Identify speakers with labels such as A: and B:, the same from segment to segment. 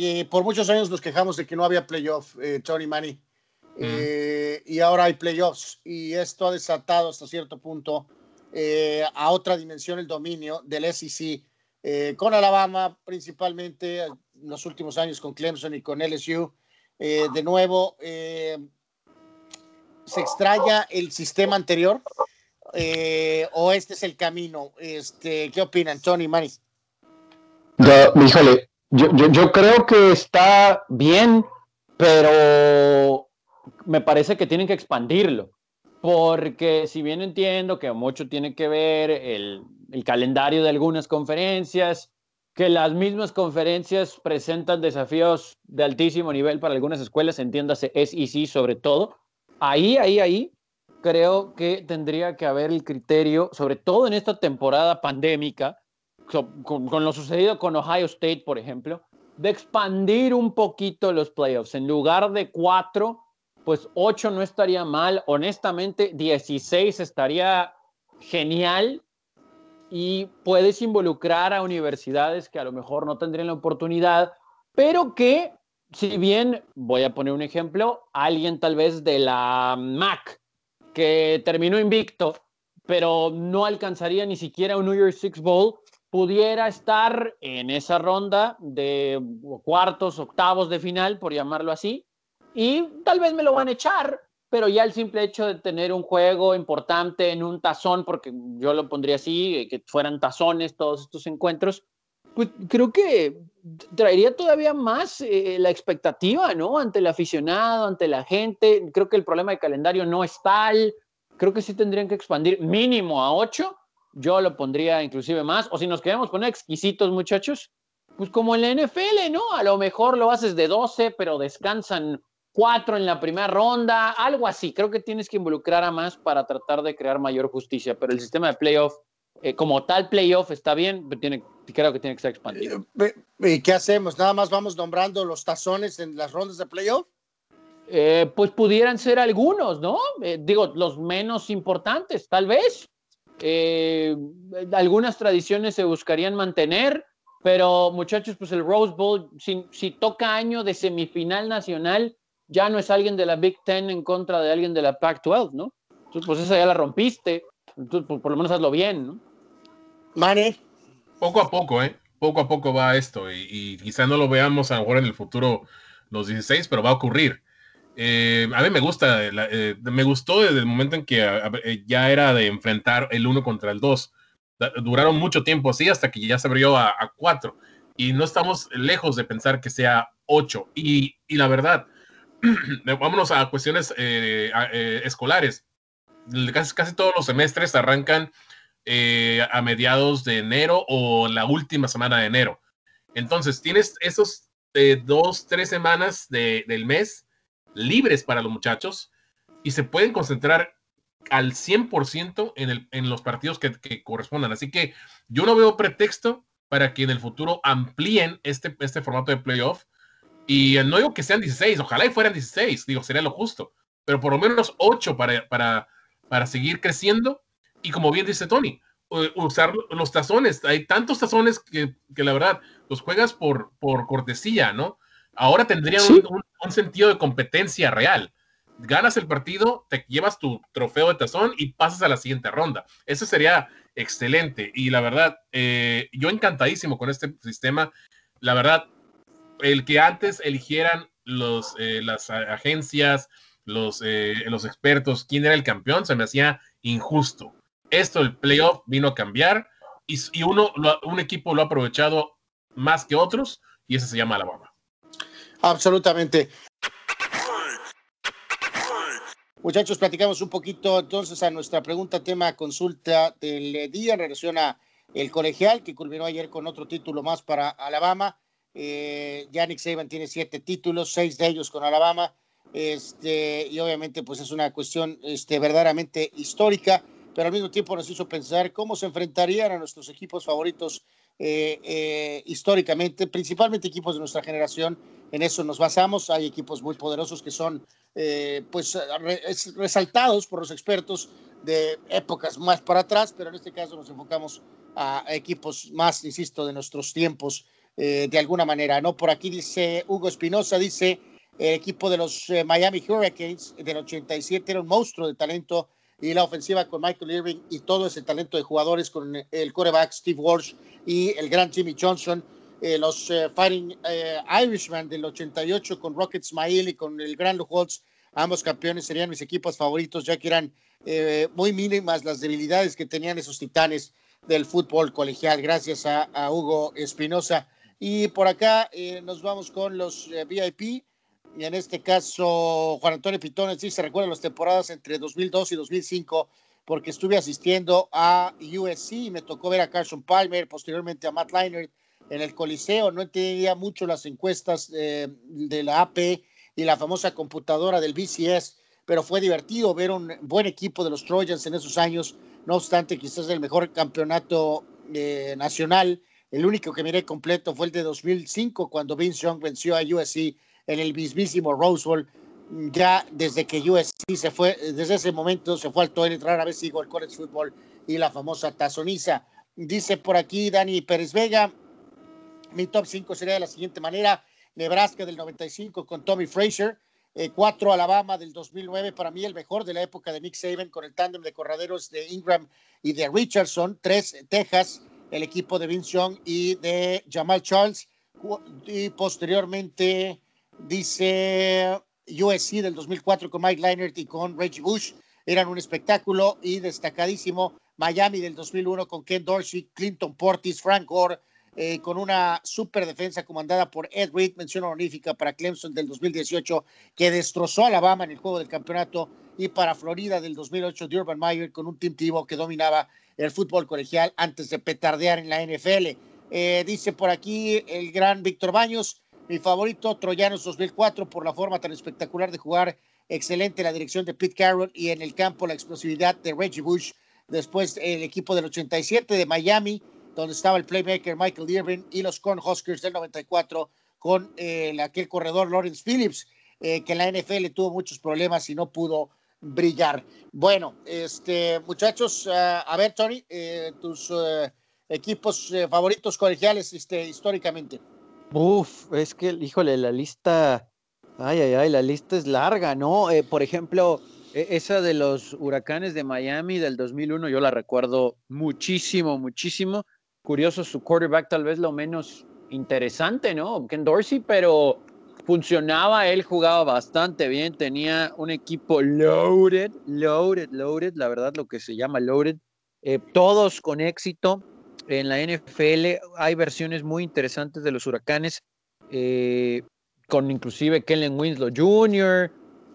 A: y por muchos años nos quejamos de que no había playoff, eh, Tony Manny. Eh, y ahora hay playoffs y esto ha desatado hasta cierto punto eh, a otra dimensión el dominio del SEC con Alabama principalmente en los últimos años con Clemson y con LSU. de nuevo, se extraña el sistema anterior o este es el camino. Este, ¿Qué opinan, Tony Manny?
B: híjole, yo, yo, yo creo que está bien, pero me parece que tienen que expandirlo. Porque si bien entiendo que mucho tiene que ver el, el, calendario de algunas conferencias, que las mismas conferencias presentan desafíos de altísimo nivel para algunas escuelas, entiéndase SEC sobre todo, ahí, ahí, ahí, creo que tendría que haber el criterio, sobre todo en esta temporada pandémica, con, lo sucedido con Ohio State, por ejemplo, de expandir un poquito los playoffs. En lugar de cuatro, pues ocho no estaría mal. Honestamente, 16 estaría genial y puedes involucrar a universidades que a lo mejor no tendrían la oportunidad, pero que, si bien, voy a poner un ejemplo, alguien tal vez de la MAC que terminó invicto, pero no alcanzaría ni siquiera un New Year's Six Bowl, pudiera estar en esa ronda de cuartos, octavos de final, por llamarlo así, y tal vez me lo van a echar, pero ya el simple hecho de tener un juego importante en un tazón, porque yo lo pondría así, eh, que fueran tazones todos estos encuentros, pues creo que traería todavía más eh, la expectativa, ¿no? Ante el aficionado, ante la gente. Creo que el problema de calendario no es tal. Creo que sí tendrían que expandir mínimo a ocho yo lo pondría inclusive más. O si nos queremos poner exquisitos, muchachos, pues como en la NFL, ¿no? A lo mejor lo haces de 12, pero descansan cuatro en la primera ronda, algo así. Creo que tienes que involucrar a más para tratar de crear mayor justicia, pero el sistema de playoff, eh, como tal playoff, está bien, pero tiene, creo que tiene que ser expandido.
A: Eh, ¿Y qué hacemos? ¿Nada más vamos nombrando los tazones en las rondas de playoff?
B: Eh, pues pudieran ser algunos, ¿no? digo, los menos importantes, tal vez. Eh, algunas tradiciones se buscarían mantener, pero muchachos, pues el Rose Bowl, si, toca año de semifinal nacional, ya no es alguien de la Big Ten en contra de alguien de la Pac-12, ¿no? Entonces, pues esa ya la rompiste, entonces pues, por lo menos hazlo bien, ¿no?
A: Mane.
C: Poco a poco, ¿eh? Poco a poco va esto y, y quizá no lo veamos a lo mejor en el futuro los 16, pero va a ocurrir. Eh, a mí me gusta, eh, me gustó desde el momento en que eh, ya era de enfrentar el uno contra el dos. Duraron mucho tiempo así hasta que ya se abrió a, cuatro. Y no estamos lejos de pensar que sea ocho. Y, la verdad, vámonos a cuestiones escolares. Casi, casi, todos los semestres arrancan a mediados de enero o la última semana de enero. Entonces, tienes esos dos, tres semanas del mes libres para los muchachos y se pueden concentrar al 100% en, el, en los partidos que, correspondan. Así que yo no veo pretexto para que en el futuro amplíen este, este formato de playoff. Y no digo que sean 16, ojalá y fueran 16, digo, sería lo justo, pero por lo menos 8 para, para, para seguir creciendo. Y como bien dice Tony, usar los tazones. Hay tantos tazones que, que la verdad los juegas por, por cortesía, ¿no? Ahora tendrían un, sentido de competencia real. Ganas el partido, te llevas tu trofeo de tazón y pasas a la siguiente ronda. Eso sería excelente. Y la verdad, eh, yo encantadísimo con este sistema. La verdad, el que antes eligieran los, eh, las agencias, los, eh, los expertos, quién era el campeón, se me hacía injusto. Esto, el playoff, vino a cambiar y, y uno, un equipo lo ha aprovechado más que otros y ese se llama Alabama.
A: Absolutamente. Muchachos, platicamos un poquito entonces a nuestra pregunta, tema, consulta del día en relación a el colegial que culminó ayer con otro título más para Alabama. Eh, Yannick Saban tiene siete títulos, seis de ellos con Alabama. Este, y obviamente, pues es una cuestión este, verdaderamente histórica, pero al mismo tiempo nos hizo pensar cómo se enfrentarían a nuestros equipos favoritos eh, eh, históricamente, principalmente equipos de nuestra generación en eso nos basamos. Hay equipos muy poderosos que son eh, pues resaltados por los expertos de épocas más para atrás, pero en este caso nos enfocamos a, equipos más, insisto, de nuestros tiempos. eh, de alguna manera, ¿no? Por aquí dice Hugo Espinosa, dice, el equipo de los eh, Miami Hurricanes del 87 era un monstruo de talento y la ofensiva con Michael Irving y todo ese talento de jugadores con el coreback Steve Walsh y el gran Jimmy Johnson. Eh, los Fighting Irishman del 88 con Rocket Smile y con el gran Holtz, ambos campeones serían mis equipos favoritos, ya que eran muy mínimas las debilidades que tenían esos titanes del fútbol colegial. Gracias a, Hugo Espinosa. Y por acá eh, nos vamos con los eh, VIP. Y en este caso, Juan Antonio Pitones se recuerda las temporadas entre 2002 y 2005, porque estuve asistiendo a USC y me tocó ver a Carson Palmer, posteriormente a Matt Leinert en el Coliseo. No entendía mucho las encuestas eh, de la AP y la famosa computadora del BCS, pero fue divertido ver un buen equipo de los Trojans en esos años no obstante, quizás el mejor campeonato eh, nacional, el único que miré completo fue el de 2005, cuando Vince Young venció a USC en el mismísimo Rose Bowl. Ya desde que USC se fue, desde ese momento se fue al toilet, rara vez sigo el college football y la famosa tazoniza. Dice por aquí Dani Pérez Vega, mi top 5 sería de la siguiente manera, Nebraska del 95 con Tommy Fraser, eh, cuatro Alabama del 2009, para mí el mejor de la época de Nick Saban con el tándem de corraderos de Ingram y de Richardson, tres Texas, el equipo de Vince Young y de Jamal Charles, y posteriormente dice USC del 2004 con Mike Leinert y con Reggie Bush, eran un espectáculo y destacadísimo Miami del 2001 con Ken Dorsey, Clinton Portis, Frank Gore, eh, con una super defensa comandada por Ed Reed, mención honorífica para Clemson del 2018, que destrozó a Alabama en el juego del campeonato, y para Florida del 2008 de Urban Meyer, con un Team Tivo que dominaba el fútbol colegial antes de petardear en la NFL. Eh, dice por aquí el gran Víctor Baños, mi favorito, Troyanos 2004, por la forma tan espectacular de jugar, excelente la dirección de Pete Carroll y en el campo la explosividad de Reggie Bush. Después el equipo del 87 de Miami, donde estaba el playmaker Michael Irving y los Cornhuskers del 94 con eh, aquel corredor Lawrence Phillips, eh, que en la NFL tuvo muchos problemas y no pudo brillar. Bueno, este, muchachos, uh, a ver, Tony, eh, tus equipos favoritos colegiales este, históricamente.
B: Uf, es que, híjole, la lista, ay, ay, ay, la lista es larga, ¿no? por ejemplo, e, esa de los huracanes de Miami del 2001, yo la recuerdo muchísimo, muchísimo curioso su quarterback, tal vez lo menos interesante, ¿no? Ken Dorsey, pero funcionaba, él jugaba bastante bien, tenía un equipo loaded, loaded, loaded, la verdad lo que se llama loaded, eh, todos con éxito en la NFL, hay versiones muy interesantes de los huracanes, eh, con inclusive Kellen Winslow Jr.,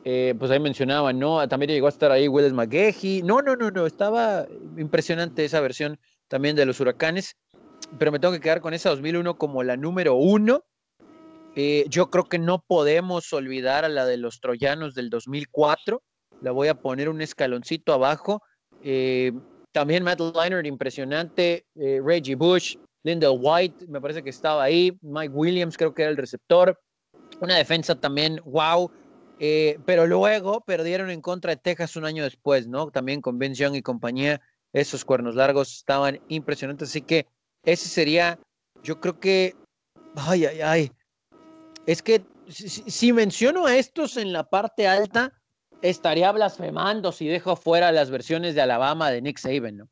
B: eh, pues ahí mencionaba, ¿no? También llegó a estar ahí Willis McGahee, no, no, no, no, estaba impresionante esa versión también de los huracanes pero me tengo que quedar con esa 2001 como la número uno. Eh, yo creo que no podemos olvidar a la de los troyanos del 2004. La voy a poner un escaloncito abajo. Eh, también Matt Leinart, impresionante. Eh, Reggie Bush, Lyndall White, me parece que estaba ahí. Mike Williams, creo que era el receptor. Una defensa también, wow. pero luego perdieron en contra de Texas un año después, ¿no? También con Ben Young y compañía. Esos cuernos largos estaban impresionantes. Así que ese sería, yo creo que, ay, ay, ay. Es que si, menciono a estos en la parte alta, estaría blasfemando si dejo fuera las versiones de Alabama de Nick Saban, ¿no?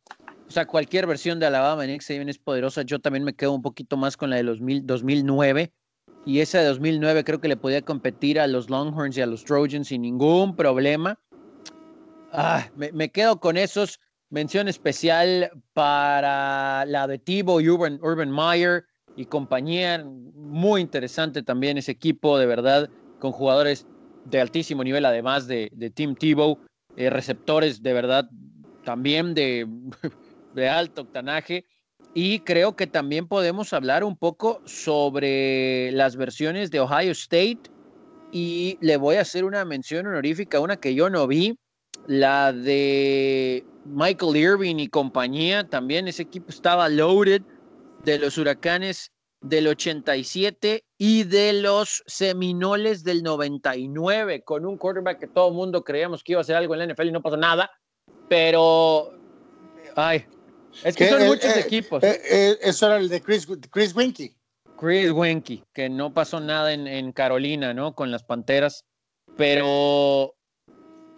B: O sea, cualquier versión de Alabama de Nick Saban es poderosa. Yo también me quedo un poquito más con la de los 2009. Y esa de 2009 creo que le podía competir a los Longhorns y a los Trojans sin ningún problema. Ah, me, me quedo con esos. Mención especial para la de Tibo y Urban, Urban Meyer y compañía. Muy interesante también ese equipo, de verdad, con jugadores de altísimo nivel, además de, de Team Tebow, eh, receptores de verdad también de, de alto octanaje. Y creo que también podemos hablar un poco sobre las versiones de Ohio State. Y le voy a hacer una mención honorífica, una que yo no vi, la de Michael Irving y compañía, también ese equipo estaba loaded de los huracanes del 87 y de los Seminoles del 99, con un quarterback que todo el mundo creíamos que iba a hacer algo en la NFL y no pasó nada, pero, ay, es que son muchos equipos.
A: eso era el de Chris, Chris Winky.
B: Chris Wenke, que no pasó nada en, Carolina, ¿no? Con las Panteras, pero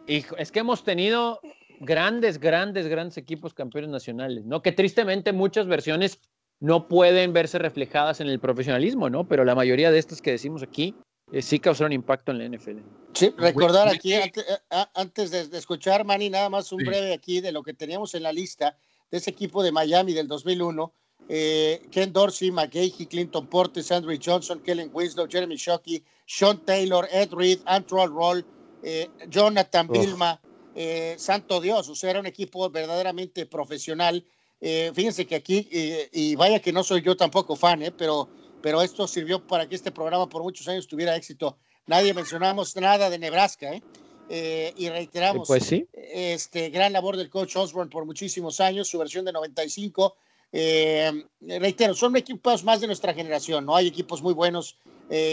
B: es que hemos tenido grandes, grandes, grandes equipos campeones nacionales, ¿no? Que tristemente muchas versiones no pueden verse reflejadas en el profesionalismo, ¿no? Pero la mayoría de estas que decimos aquí eh, sí causaron impacto en la NFL.
A: Sí, recordar aquí, antes, de, escuchar, Manny, nada más un breve aquí de lo que teníamos en la lista de ese equipo de Miami del 2001. Eh, Ken Dorsey, McGahey, Clinton Portes, Andrew Johnson, Kellen Winslow, Jeremy Shockey, Sean Taylor, Ed Reed, Andrew Roll, eh, Jonathan Vilma, Santo Dios, o sea, era un equipo verdaderamente profesional. Fíjense que aquí, y vaya que no soy yo tampoco fan, pero pero esto sirvió para que este programa por muchos años tuviera éxito. Nadie mencionamos nada de Nebraska, ¿eh? Eh, y reiteramos,
B: pues sí.
A: este gran labor del coach Osborne por muchísimos años, su versión de 95. Eh, reitero, son equipos más de nuestra generación, ¿no? Hay equipos muy buenos,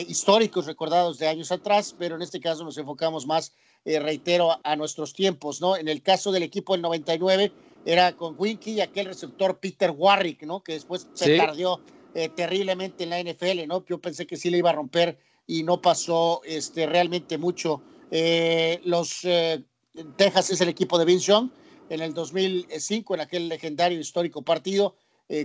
A: históricos, recordados de años atrás, pero en este caso nos enfocamos más, reitero, a, nuestros tiempos, ¿no? En el caso del equipo del 99, era con Winky y aquel receptor Peter Warrick, ¿no? Que después se perdió eh, terriblemente en la NFL, ¿no? Yo pensé que sí le iba a romper y no pasó este, realmente mucho. Eh, los eh, Texas es el equipo de Vince Young en el 2005, en aquel legendario histórico partido,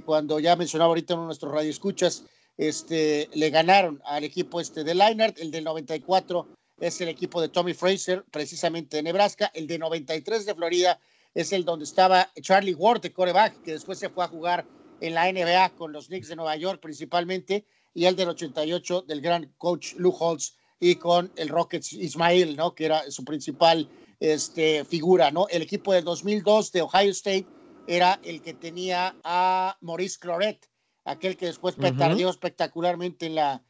A: cuando ya mencionaba ahorita en nuestros radioescuchas, este, le ganaron al equipo este de Leinart, el del 94 es el equipo de Tommy Fraser, precisamente de Nebraska, el de 93 de Florida es el donde estaba Charlie Ward de coreback, que después se fue a jugar en la NBA con los Knicks de Nueva York principalmente, y el del 88 del gran coach Lou Holtz y con el Rockets Ismail, ¿no? Que era su principal este, figura, ¿no? El equipo del 2002 de Ohio State era el que tenía a Maurice Cloret, aquel que después petardeó espectacularmente en la,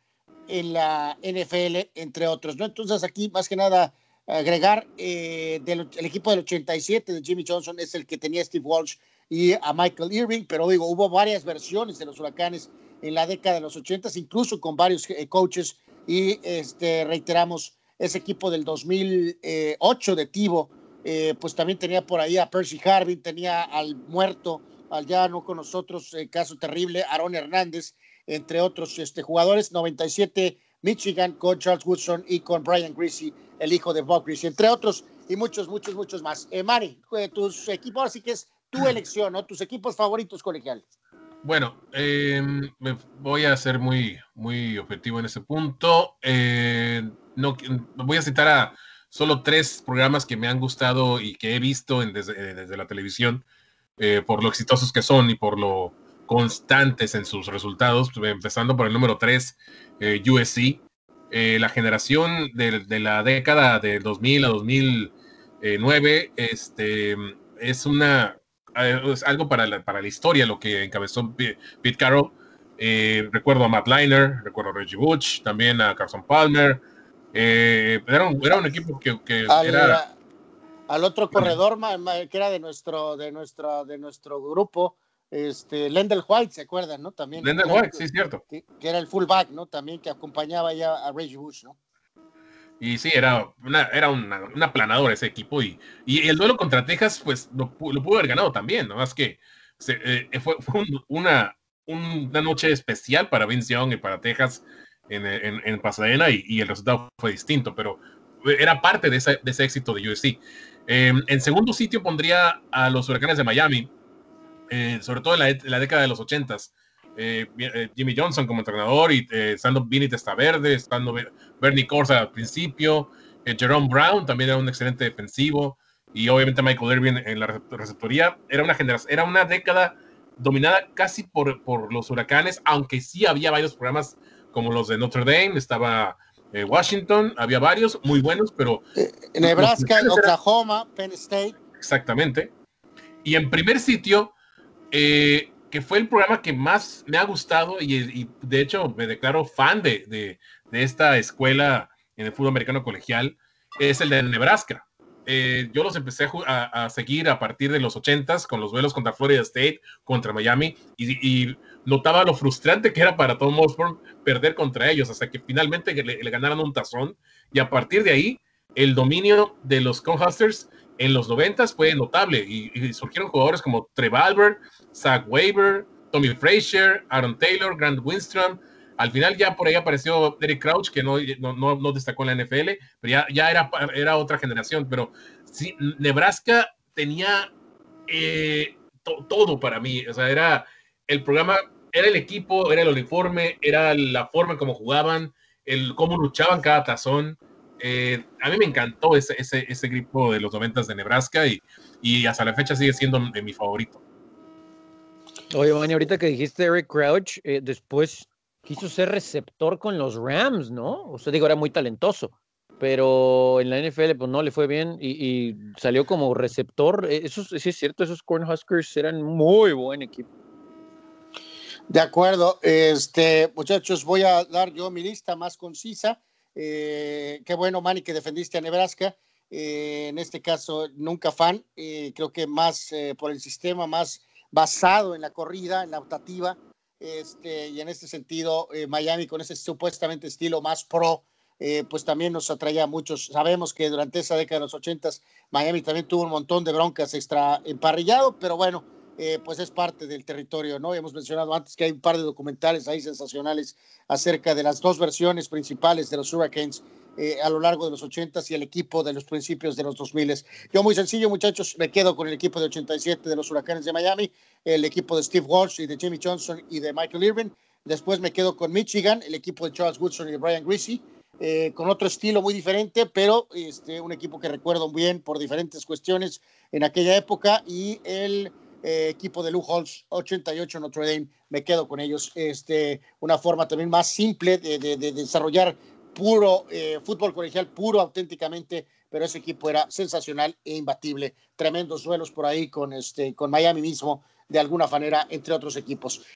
A: en la NFL, entre otros, ¿no? Entonces aquí, más que nada, agregar, eh, del, el equipo del 87 de Jimmy Johnson es el que tenía Steve Walsh y a Michael Irving, pero digo, hubo varias versiones de los huracanes en la década de los 80, incluso con varios eh, coaches, y este, reiteramos, ese equipo del 2008 de Tivo, eh, pues también tenía por ahí a Percy Harvin, tenía al muerto, al ya no con nosotros, caso terrible, Aaron Hernández, entre otros este, jugadores, 97 Michigan con Charles Woodson y con Brian Greasy, el hijo de Bob Greasy, entre otros, y muchos, muchos, muchos más. Eh, Mari, tus equipos, así que es tu elección, ¿no? Tus equipos favoritos colegiales.
C: Bueno, em, me voy a ser muy, muy objetivo en ese punto. Eh, no, voy a citar a solo tres programas que me han gustado y que he visto desde, la televisión, eh, por lo exitosos que son y por lo constantes en sus resultados, empezando por el número 3, eh, USC. la generación de, la década de 2000 a 2009 este, es una es algo para la, para la historia lo que encabezó Pete Carroll. Eh, recuerdo a Matt Liner, recuerdo a Reggie Butch, también a Carson Palmer. Eh, era, un, era, un, equipo que, que
A: al,
C: era...
A: Al otro corredor que era de nuestro, de nuestro, de nuestro grupo, este, Lendell White, ¿se acuerdan, no? También.
C: Lendell White, sí, cierto.
A: Que, que, era el fullback, ¿no? También que acompañaba ya a Reggie Bush, ¿no?
C: Y sí, era una, era una, planadora ese equipo. Y, y el duelo contra Texas, pues lo, lo pudo haber ganado también. Nada más que eh, fue, fue una, una noche especial para Vince Young y para Texas en, en, en Pasadena y, y, el resultado fue distinto, pero era parte de ese, de ese éxito de USC. Em, en segundo sitio pondría a los Huracanes de Miami, eh, sobre todo en la, la, década de los ochentas. Eh, eh, Jimmy Johnson como entrenador y estando Vinny Testaverde, estando Bernie Corsa al principio, Jerome Brown también era un excelente defensivo y obviamente Michael Irvin en la receptoría. Era una generación, era una década dominada casi por, por los huracanes, aunque sí había varios programas como los de Notre Dame, estaba Washington, había varios muy buenos, pero...
A: Nebraska, Oklahoma, Penn State.
C: Exactamente. Y en primer sitio, eh, que fue el programa que más me ha gustado y, de hecho me declaro fan de, de, esta escuela en el fútbol americano colegial, es el de Nebraska. Eh, yo los empecé a, seguir a partir de los 80s con los duelos contra Florida State, contra Miami, y, notaba lo frustrante que era para Tom Osborne perder contra ellos, hasta que finalmente le, le ganaron un tazón, y a partir de ahí, el dominio de los Conhusters en los 90 fue notable, y, surgieron jugadores como Trev Albert, Zach Weber, Tommy Frazier, Aaron Taylor, Grant Winstrom, Al final ya por ahí apareció Derek Crouch, que no, no, no destacó en la NFL, pero ya, ya era, era otra generación. Pero sí, Nebraska tenía eh, todo para mí. O sea, era el programa, era el equipo, era el uniforme, era la forma en cómo jugaban, el cómo luchaban cada tazón. Eh, a mí me encantó ese, ese, ese grupo de los noventas de Nebraska y, y hasta la fecha sigue siendo mi favorito.
B: Oye, Manny, ahorita que dijiste Eric Crouch, eh, después quiso ser receptor con los Rams, ¿no? O sea, digo, era muy talentoso, pero en la NFL pues no le fue bien y, salió como receptor. Eh, eso sí es cierto, esos Cornhuskers eran muy buen equipo.
A: De acuerdo, este, muchachos, voy a dar yo mi lista más concisa. Eh, qué bueno, Manny, que defendiste a Nebraska. en este caso, nunca fan. creo que más por el sistema, más basado en la corrida, en la optativa, este, y en este sentido, eh, Miami con ese supuestamente estilo más pro, eh, pues también nos atraía a muchos. Sabemos que durante esa década de los ochentas, Miami también tuvo un montón de broncas extra emparrillado, pero bueno, eh, pues es parte del territorio, ¿no? Hemos mencionado antes que hay un par de documentales ahí sensacionales acerca de las dos versiones principales de los Hurricanes eh, a lo largo de los 80 y el equipo de los principios de los 2000. Yo muy sencillo, muchachos, me quedo con el equipo de 87 de los Huracanes de Miami, el equipo de Steve Walsh y de Jimmy Johnson y de Michael Irvin. Después me quedo con Michigan, el equipo de Charles Woodson y de Brian Greasy, eh, con otro estilo muy diferente, pero este, un equipo que recuerdo bien por diferentes cuestiones en aquella época y el eh, equipo de Lou Holtz 88 Notre Dame, me quedo con ellos. Este, una forma también más simple de, de, de desarrollar puro eh, fútbol colegial, puro auténticamente, pero ese equipo era sensacional e imbatible. Tremendos duelos por ahí con, este, con Miami mismo, de alguna manera, entre otros equipos.